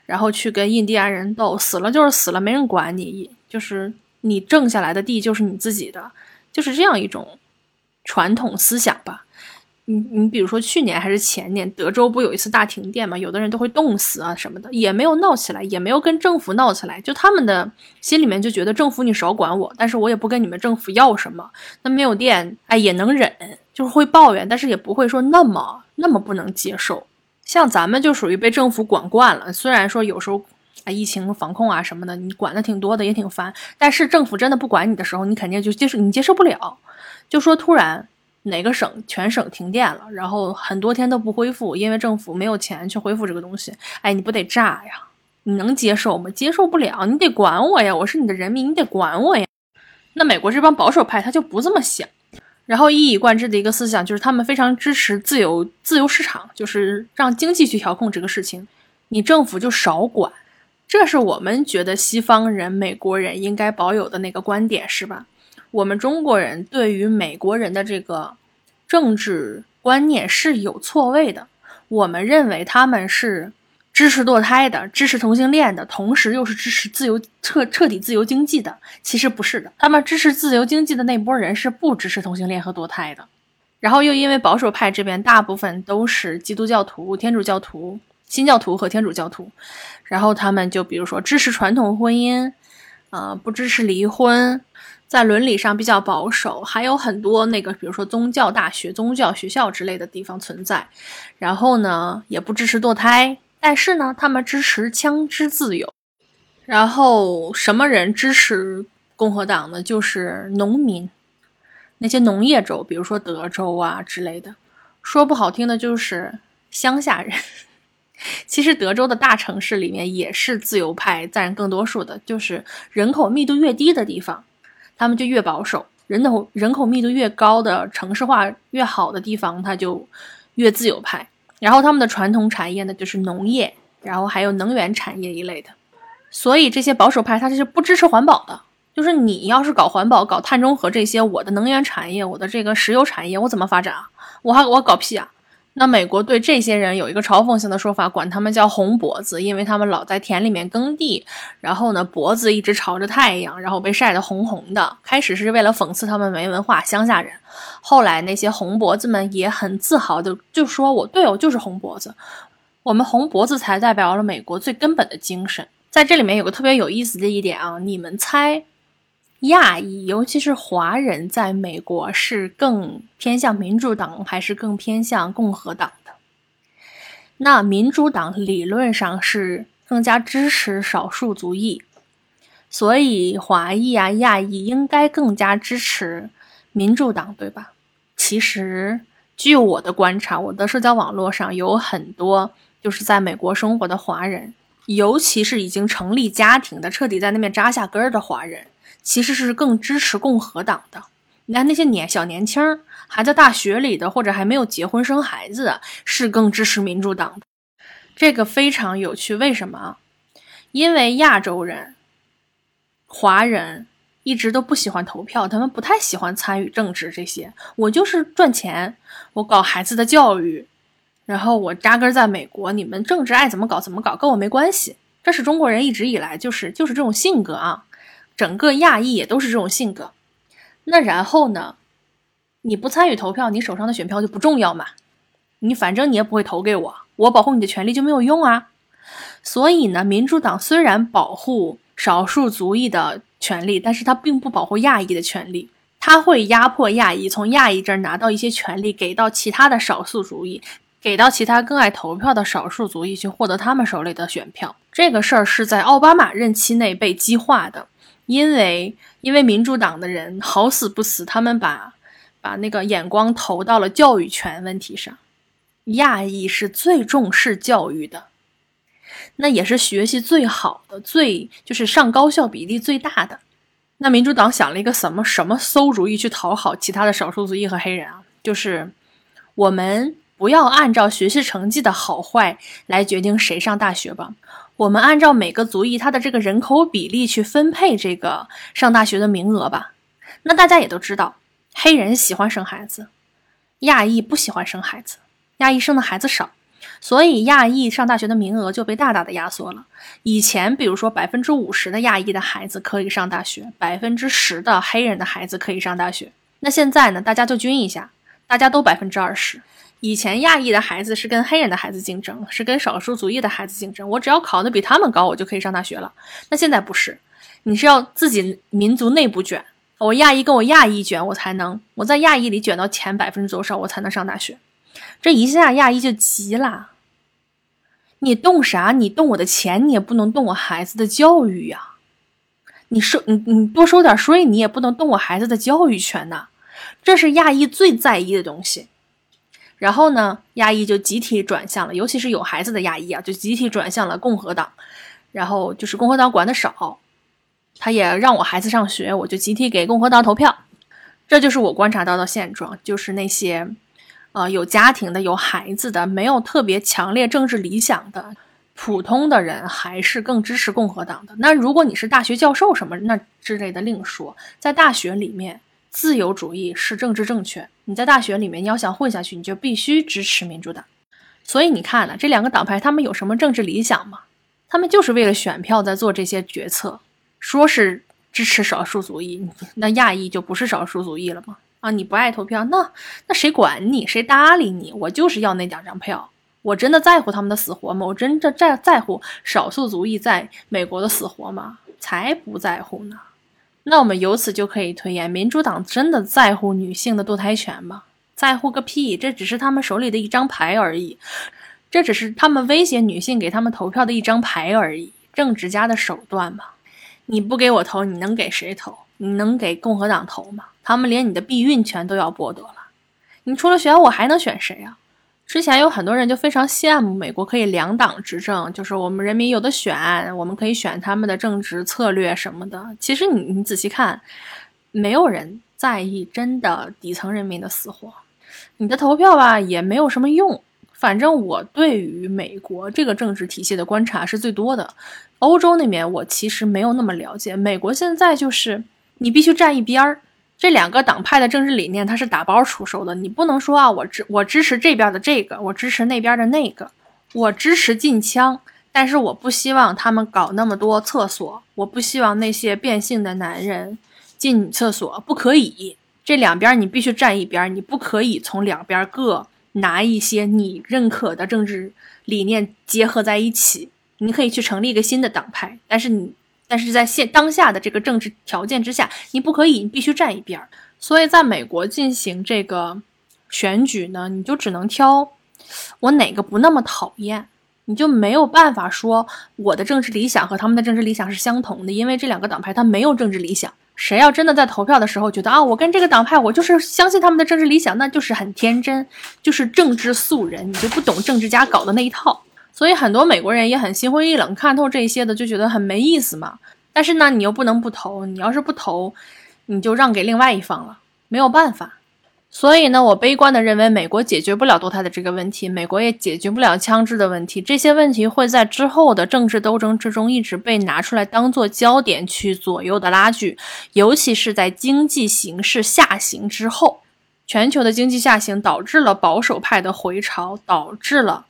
A: 然后去跟印第安人斗，死了就是死了，没人管你，就是你挣下来的地就是你自己的，就是这样一种。传统思想吧，你你比如说去年还是前年，德州不有一次大停电嘛？有的人都会冻死啊什么的，也没有闹起来，也没有跟政府闹起来，就他们的心里面就觉得政府你少管我，但是我也不跟你们政府要什么。那没有电，哎也能忍，就是会抱怨，但是也不会说那么那么不能接受。像咱们就属于被政府管惯了，虽然说有时候啊疫情防控啊什么的，你管的挺多的，也挺烦，但是政府真的不管你的时候，你肯定就接受，你接受不了。就说突然哪个省全省停电了，然后很多天都不恢复，因为政府没有钱去恢复这个东西。哎，你不得炸呀？你能接受吗？接受不了，你得管我呀！我是你的人民，你得管我呀。那美国这帮保守派他就不这么想，然后一以贯之的一个思想就是他们非常支持自由自由市场，就是让经济去调控这个事情，你政府就少管。这是我们觉得西方人、美国人应该保有的那个观点，是吧？我们中国人对于美国人的这个政治观念是有错位的。我们认为他们是支持堕胎的，支持同性恋的，同时又是支持自由彻彻底自由经济的。其实不是的，他们支持自由经济的那波人是不支持同性恋和堕胎的。然后又因为保守派这边大部分都是基督教徒、天主教徒、新教徒和天主教徒，然后他们就比如说支持传统婚姻，啊，不支持离婚。在伦理上比较保守，还有很多那个，比如说宗教大学、宗教学校之类的地方存在。然后呢，也不支持堕胎，但是呢，他们支持枪支自由。然后什么人支持共和党呢？就是农民。那些农业州，比如说德州啊之类的，说不好听的就是乡下人。其实德州的大城市里面也是自由派占更多数的，就是人口密度越低的地方，他们就越保守；人口人口密度越高的城市化越好的地方，它就越自由派。然后他们的传统产业呢，就是农业，然后还有能源产业一类的。所以这些保守派他是不支持环保的，就是你要是搞环保、搞碳中和这些，我的能源产业、我的这个石油产业，我怎么发展啊？我还我搞屁啊！那美国对这些人有一个嘲讽性的说法，管他们叫“红脖子”，因为他们老在田里面耕地，然后呢脖子一直朝着太阳，然后被晒得红红的。开始是为了讽刺他们没文化乡下人，后来那些红脖子们也很自豪的就说：“我对我就是红脖子，我们红脖子才代表了美国最根本的精神。”在这里面有个特别有意思的一点啊，你们猜？亚裔，尤其是华人，在美国是更偏向民主党还是更偏向共和党的？那民主党理论上是更加支持少数族裔，所以华裔啊、亚裔应该更加支持民主党，对吧？其实，据我的观察，我的社交网络上有很多就是在美国生活的华人，尤其是已经成立家庭的、彻底在那边扎下根儿的华人。其实是更支持共和党的。你看那些年小年轻儿还在大学里的，或者还没有结婚生孩子，是更支持民主党的。这个非常有趣，为什么？因为亚洲人、华人一直都不喜欢投票，他们不太喜欢参与政治这些。我就是赚钱，我搞孩子的教育，然后我扎根在美国，你们政治爱怎么搞怎么搞，跟我没关系。这是中国人一直以来就是就是这种性格啊。整个亚裔也都是这种性格，那然后呢？你不参与投票，你手上的选票就不重要嘛？你反正你也不会投给我，我保护你的权利就没有用啊。所以呢，民主党虽然保护少数族裔的权利，但是他并不保护亚裔的权利，他会压迫亚裔，从亚裔这儿拿到一些权利，给到其他的少数族裔，给到其他更爱投票的少数族裔去获得他们手里的选票。这个事儿是在奥巴马任期内被激化的。因为因为民主党的人好死不死，他们把把那个眼光投到了教育权问题上。亚裔是最重视教育的，那也是学习最好的，最就是上高校比例最大的。那民主党想了一个什么什么馊主意去讨好其他的少数族裔和黑人啊？就是我们不要按照学习成绩的好坏来决定谁上大学吧。我们按照每个族裔他的这个人口比例去分配这个上大学的名额吧。那大家也都知道，黑人喜欢生孩子，亚裔不喜欢生孩子，亚裔生的孩子少，所以亚裔上大学的名额就被大大的压缩了。以前，比如说百分之五十的亚裔的孩子可以上大学，百分之十的黑人的孩子可以上大学。那现在呢？大家就均一下，大家都百分之二十。以前亚裔的孩子是跟黑人的孩子竞争，是跟少数族裔的孩子竞争。我只要考的比他们高，我就可以上大学了。那现在不是，你是要自己民族内部卷。我亚裔跟我亚裔卷，我才能我在亚裔里卷到前百分之多少，我才能上大学。这一下亚裔就急了。你动啥？你动我的钱，你也不能动我孩子的教育呀。你收你你多收点税，你也不能动我孩子的教育权呐。这是亚裔最在意的东西。然后呢，亚裔就集体转向了，尤其是有孩子的亚裔啊，就集体转向了共和党。然后就是共和党管的少，他也让我孩子上学，我就集体给共和党投票。这就是我观察到的现状，就是那些，呃，有家庭的、有孩子的、没有特别强烈政治理想的普通的人，还是更支持共和党的。那如果你是大学教授什么那之类的另说，在大学里面。自由主义是政治正确。你在大学里面，你要想混下去，你就必须支持民主党。所以你看呢，这两个党派他们有什么政治理想吗？他们就是为了选票在做这些决策。说是支持少数族裔，那亚裔就不是少数族裔了吗？啊，你不爱投票，那那谁管你？谁搭理你？我就是要那两张票。我真的在乎他们的死活吗？我真的在在乎少数族裔在美国的死活吗？才不在乎呢。那我们由此就可以推演，民主党真的在乎女性的堕胎权吗？在乎个屁！这只是他们手里的一张牌而已，这只是他们威胁女性给他们投票的一张牌而已，政治家的手段嘛。你不给我投，你能给谁投？你能给共和党投吗？他们连你的避孕权都要剥夺了。你除了选我还能选谁啊？之前有很多人就非常羡慕美国可以两党执政，就是我们人民有的选，我们可以选他们的政治策略什么的。其实你你仔细看，没有人在意真的底层人民的死活。你的投票吧也没有什么用。反正我对于美国这个政治体系的观察是最多的。欧洲那边我其实没有那么了解。美国现在就是你必须站一边儿。这两个党派的政治理念，它是打包出售的。你不能说啊，我支我支持这边的这个，我支持那边的那个，我支持禁枪，但是我不希望他们搞那么多厕所，我不希望那些变性的男人进女厕所，不可以。这两边你必须站一边，你不可以从两边各拿一些你认可的政治理念结合在一起。你可以去成立一个新的党派，但是你。但是在现当下的这个政治条件之下，你不可以，你必须站一边儿。所以，在美国进行这个选举呢，你就只能挑我哪个不那么讨厌，你就没有办法说我的政治理想和他们的政治理想是相同的，因为这两个党派它没有政治理想。谁要真的在投票的时候觉得啊，我跟这个党派我就是相信他们的政治理想，那就是很天真，就是政治素人，你就不懂政治家搞的那一套。所以很多美国人也很心灰意冷，看透这些的就觉得很没意思嘛。但是呢，你又不能不投，你要是不投，你就让给另外一方了，没有办法。所以呢，我悲观的认为，美国解决不了堕胎的这个问题，美国也解决不了枪支的问题，这些问题会在之后的政治斗争之中一直被拿出来当做焦点去左右的拉锯，尤其是在经济形势下行之后，全球的经济下行导致了保守派的回潮，导致了。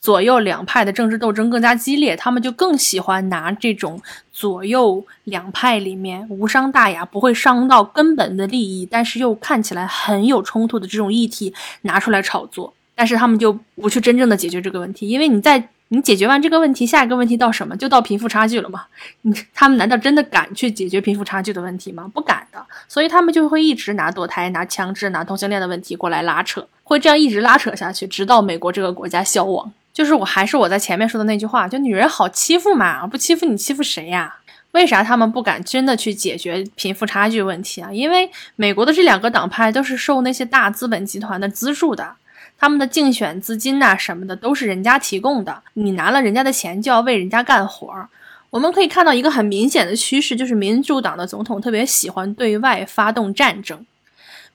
A: 左右两派的政治斗争更加激烈，他们就更喜欢拿这种左右两派里面无伤大雅、不会伤到根本的利益，但是又看起来很有冲突的这种议题拿出来炒作。但是他们就不去真正的解决这个问题，因为你在你解决完这个问题，下一个问题到什么？就到贫富差距了吗？你他们难道真的敢去解决贫富差距的问题吗？不敢的。所以他们就会一直拿堕胎、拿枪支、拿同性恋的问题过来拉扯，会这样一直拉扯下去，直到美国这个国家消亡。就是我还是我在前面说的那句话，就女人好欺负嘛，不欺负你欺负谁呀？为啥他们不敢真的去解决贫富差距问题啊？因为美国的这两个党派都是受那些大资本集团的资助的，他们的竞选资金呐什么的都是人家提供的，你拿了人家的钱就要为人家干活儿。我们可以看到一个很明显的趋势，就是民主党的总统特别喜欢对外发动战争，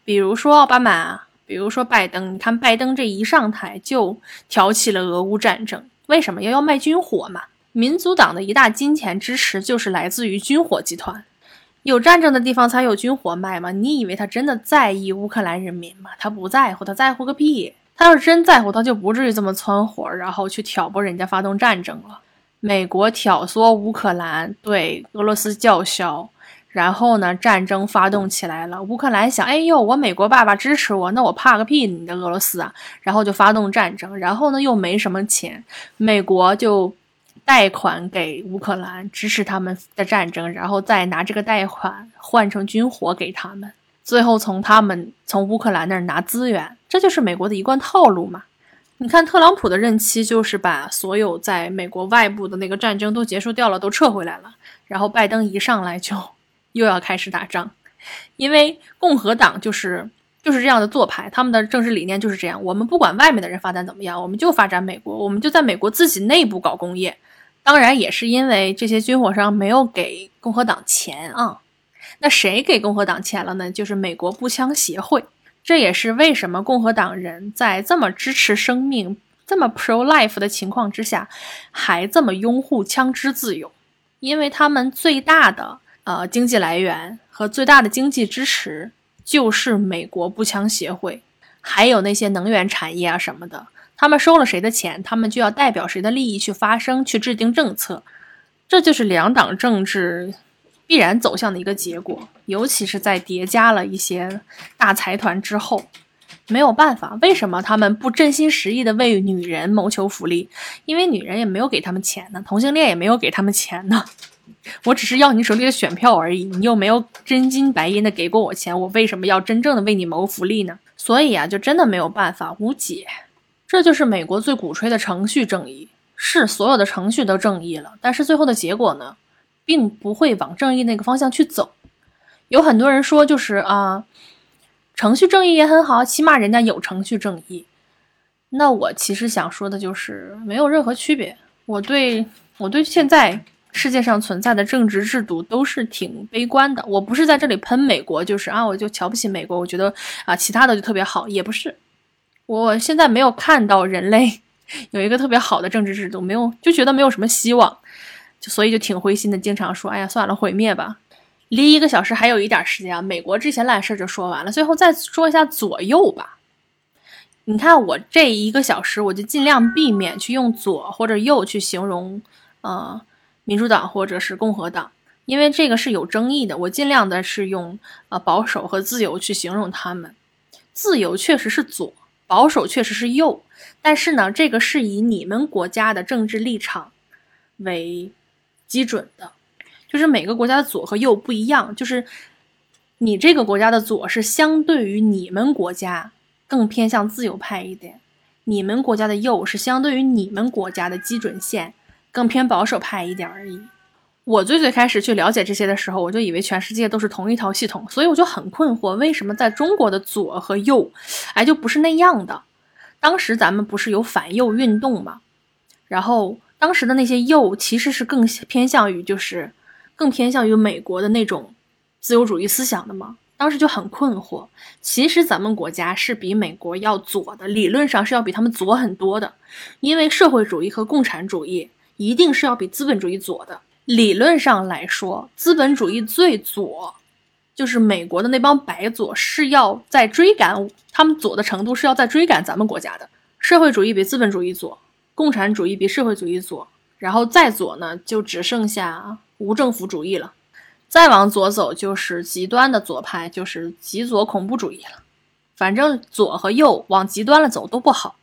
A: 比如说奥巴马。比如说拜登，你看拜登这一上台就挑起了俄乌战争，为什么要要卖军火嘛？民主党的一大金钱支持就是来自于军火集团，有战争的地方才有军火卖吗？你以为他真的在意乌克兰人民吗？他不在乎，他在乎个屁！他要是真在乎，他就不至于这么窜火，然后去挑拨人家发动战争了。美国挑唆乌克兰对俄罗斯叫嚣。然后呢，战争发动起来了。乌克兰想，哎呦，我美国爸爸支持我，那我怕个屁！你的俄罗斯啊，然后就发动战争。然后呢，又没什么钱，美国就贷款给乌克兰，支持他们的战争，然后再拿这个贷款换成军火给他们，最后从他们从乌克兰那儿拿资源，这就是美国的一贯套路嘛。你看，特朗普的任期就是把所有在美国外部的那个战争都结束掉了，都撤回来了。然后拜登一上来就。又要开始打仗，因为共和党就是就是这样的做派，他们的政治理念就是这样。我们不管外面的人发展怎么样，我们就发展美国，我们就在美国自己内部搞工业。当然也是因为这些军火商没有给共和党钱啊。那谁给共和党钱了呢？就是美国步枪协会。这也是为什么共和党人在这么支持生命、这么 pro life 的情况之下，还这么拥护枪支自由，因为他们最大的。呃，经济来源和最大的经济支持就是美国步枪协会，还有那些能源产业啊什么的。他们收了谁的钱，他们就要代表谁的利益去发声、去制定政策。这就是两党政治必然走向的一个结果。尤其是在叠加了一些大财团之后，没有办法。为什么他们不真心实意的为女人谋求福利？因为女人也没有给他们钱呢，同性恋也没有给他们钱呢。我只是要你手里的选票而已，你又没有真金白银的给过我钱，我为什么要真正的为你谋福利呢？所以啊，就真的没有办法，无解。这就是美国最鼓吹的程序正义，是所有的程序都正义了，但是最后的结果呢，并不会往正义那个方向去走。有很多人说，就是啊，程序正义也很好，起码人家有程序正义。那我其实想说的就是没有任何区别。我对我对现在世界上存在的政治制度都是挺悲观的。我不是在这里喷美国，就是啊，我就瞧不起美国。我觉得啊，其他的就特别好，也不是。我现在没有看到人类 有一个特别好的政治制度，没有就觉得没有什么希望，就所以就挺灰心的，经常说，哎呀，算了，毁灭吧。离一个小时还有一点时间啊，美国这些烂事就说完了，最后再说一下左右吧。你看我这一个小时，我就尽量避免去用左或者右去形容，呃，民主党或者是共和党，因为这个是有争议的。我尽量的是用呃保守和自由去形容他们。自由确实是左，保守确实是右，但是呢，这个是以你们国家的政治立场为基准的，就是每个国家的左和右不一样，就是你这个国家的左是相对于你们国家。更偏向自由派一点，你们国家的右是相对于你们国家的基准线更偏保守派一点而已。我最最开始去了解这些的时候，我就以为全世界都是同一套系统，所以我就很困惑，为什么在中国的左和右，哎，就不是那样的。当时咱们不是有反右运动吗？然后当时的那些右其实是更偏向于，就是更偏向于美国的那种自由主义思想的吗？当时就很困惑，其实咱们国家是比美国要左的，理论上是要比他们左很多的，因为社会主义和共产主义一定是要比资本主义左的。理论上来说，资本主义最左，就是美国的那帮白左是要在追赶他们左的程度是要在追赶咱们国家的。社会主义比资本主义左，共产主义比社会主义左，然后再左呢，就只剩下无政府主义了。再往左走就是极端的左派，就是极左恐怖主义了。反正左和右往极端了走都不好。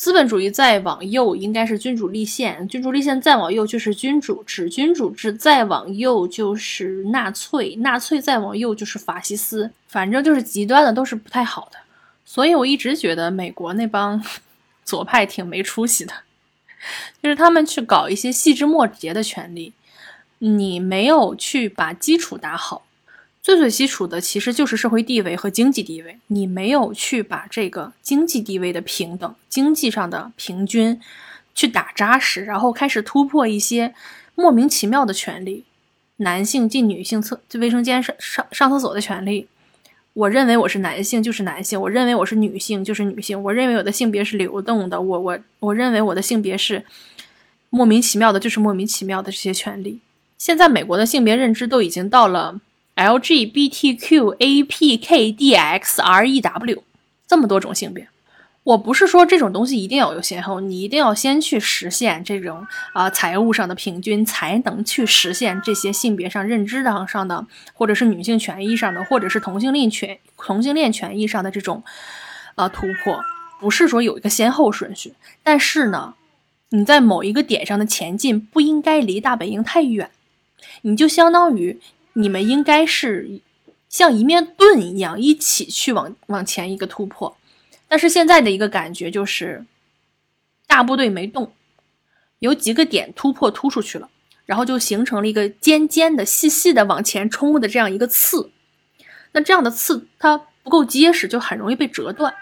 A: 资本主义再往右应该是君主立宪，君主立宪再往右就是君主制，君主制再往右就是纳粹，纳粹再往右就是法西斯。反正就是极端的都是不太好的。所以我一直觉得美国那帮 左派挺没出息的，就是他们去搞一些细枝末节的权利。你没有去把基础打好，最最基础的其实就是社会地位和经济地位。你没有去把这个经济地位的平等、经济上的平均去打扎实，然后开始突破一些莫名其妙的权利。男性进女性厕卫生间上上上厕所的权利，我认为我是男性就是男性，我认为我是女性就是女性，我认为我的性别是流动的，我我我认为我的性别是莫名其妙的，就是莫名其妙的这些权利。现在美国的性别认知都已经到了 LGBTQAPKDXREW 这么多种性别。我不是说这种东西一定要有先后，你一定要先去实现这种啊财务上的平均，才能去实现这些性别上认知上上的，或者是女性权益上的，或者是同性恋权同性恋权益上的这种呃突破。不是说有一个先后顺序，但是呢，你在某一个点上的前进不应该离大本营太远。你就相当于你们应该是像一面盾一样，一起去往往前一个突破。但是现在的一个感觉就是，大部队没动，有几个点突破突出去了，然后就形成了一个尖尖的、细细的往前冲的这样一个刺。那这样的刺它不够结实，就很容易被折断。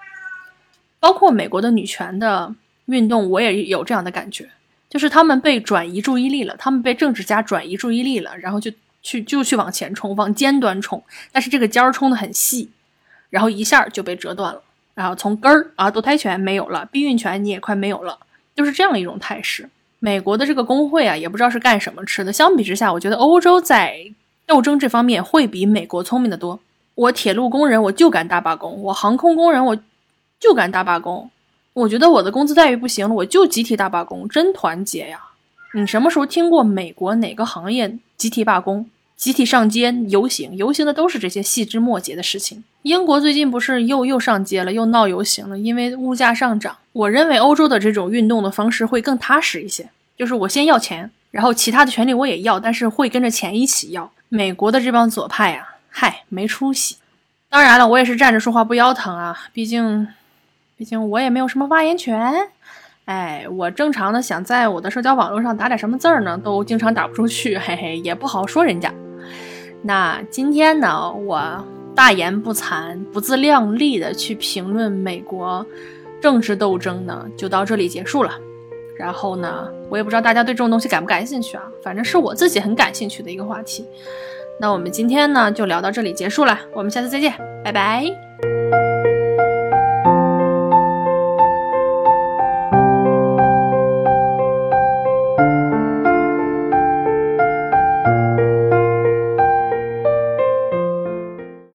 A: 包括美国的女权的运动，我也有这样的感觉。就是他们被转移注意力了，他们被政治家转移注意力了，然后就去就去往前冲，往尖端冲，但是这个尖儿冲的很细，然后一下就被折断了，然后从根儿啊，堕胎权没有了，避孕权你也快没有了，就是这样一种态势。美国的这个工会啊，也不知道是干什么吃的。相比之下，我觉得欧洲在斗争这方面会比美国聪明的多。我铁路工人我就敢大罢工，我航空工人我就敢大罢工。我觉得我的工资待遇不行了，我就集体大罢工，真团结呀！你什么时候听过美国哪个行业集体罢工、集体上街游行？游行的都是这些细枝末节的事情。英国最近不是又又上街了，又闹游行了，因为物价上涨。我认为欧洲的这种运动的方式会更踏实一些，就是我先要钱，然后其他的权利我也要，但是会跟着钱一起要。美国的这帮左派啊，嗨，没出息。当然了，我也是站着说话不腰疼啊，毕竟。毕竟我也没有什么发言权，哎，我正常的想在我的社交网络上打点什么字儿呢，都经常打不出去，嘿嘿，也不好说人家。那今天呢，我大言不惭、不自量力的去评论美国政治斗争呢，就到这里结束了。然后呢，我也不知道大家对这种东西感不感兴趣啊，反正是我自己很感兴趣的一个话题。那我们今天呢，就聊到这里结束了，我们下次再见，拜拜。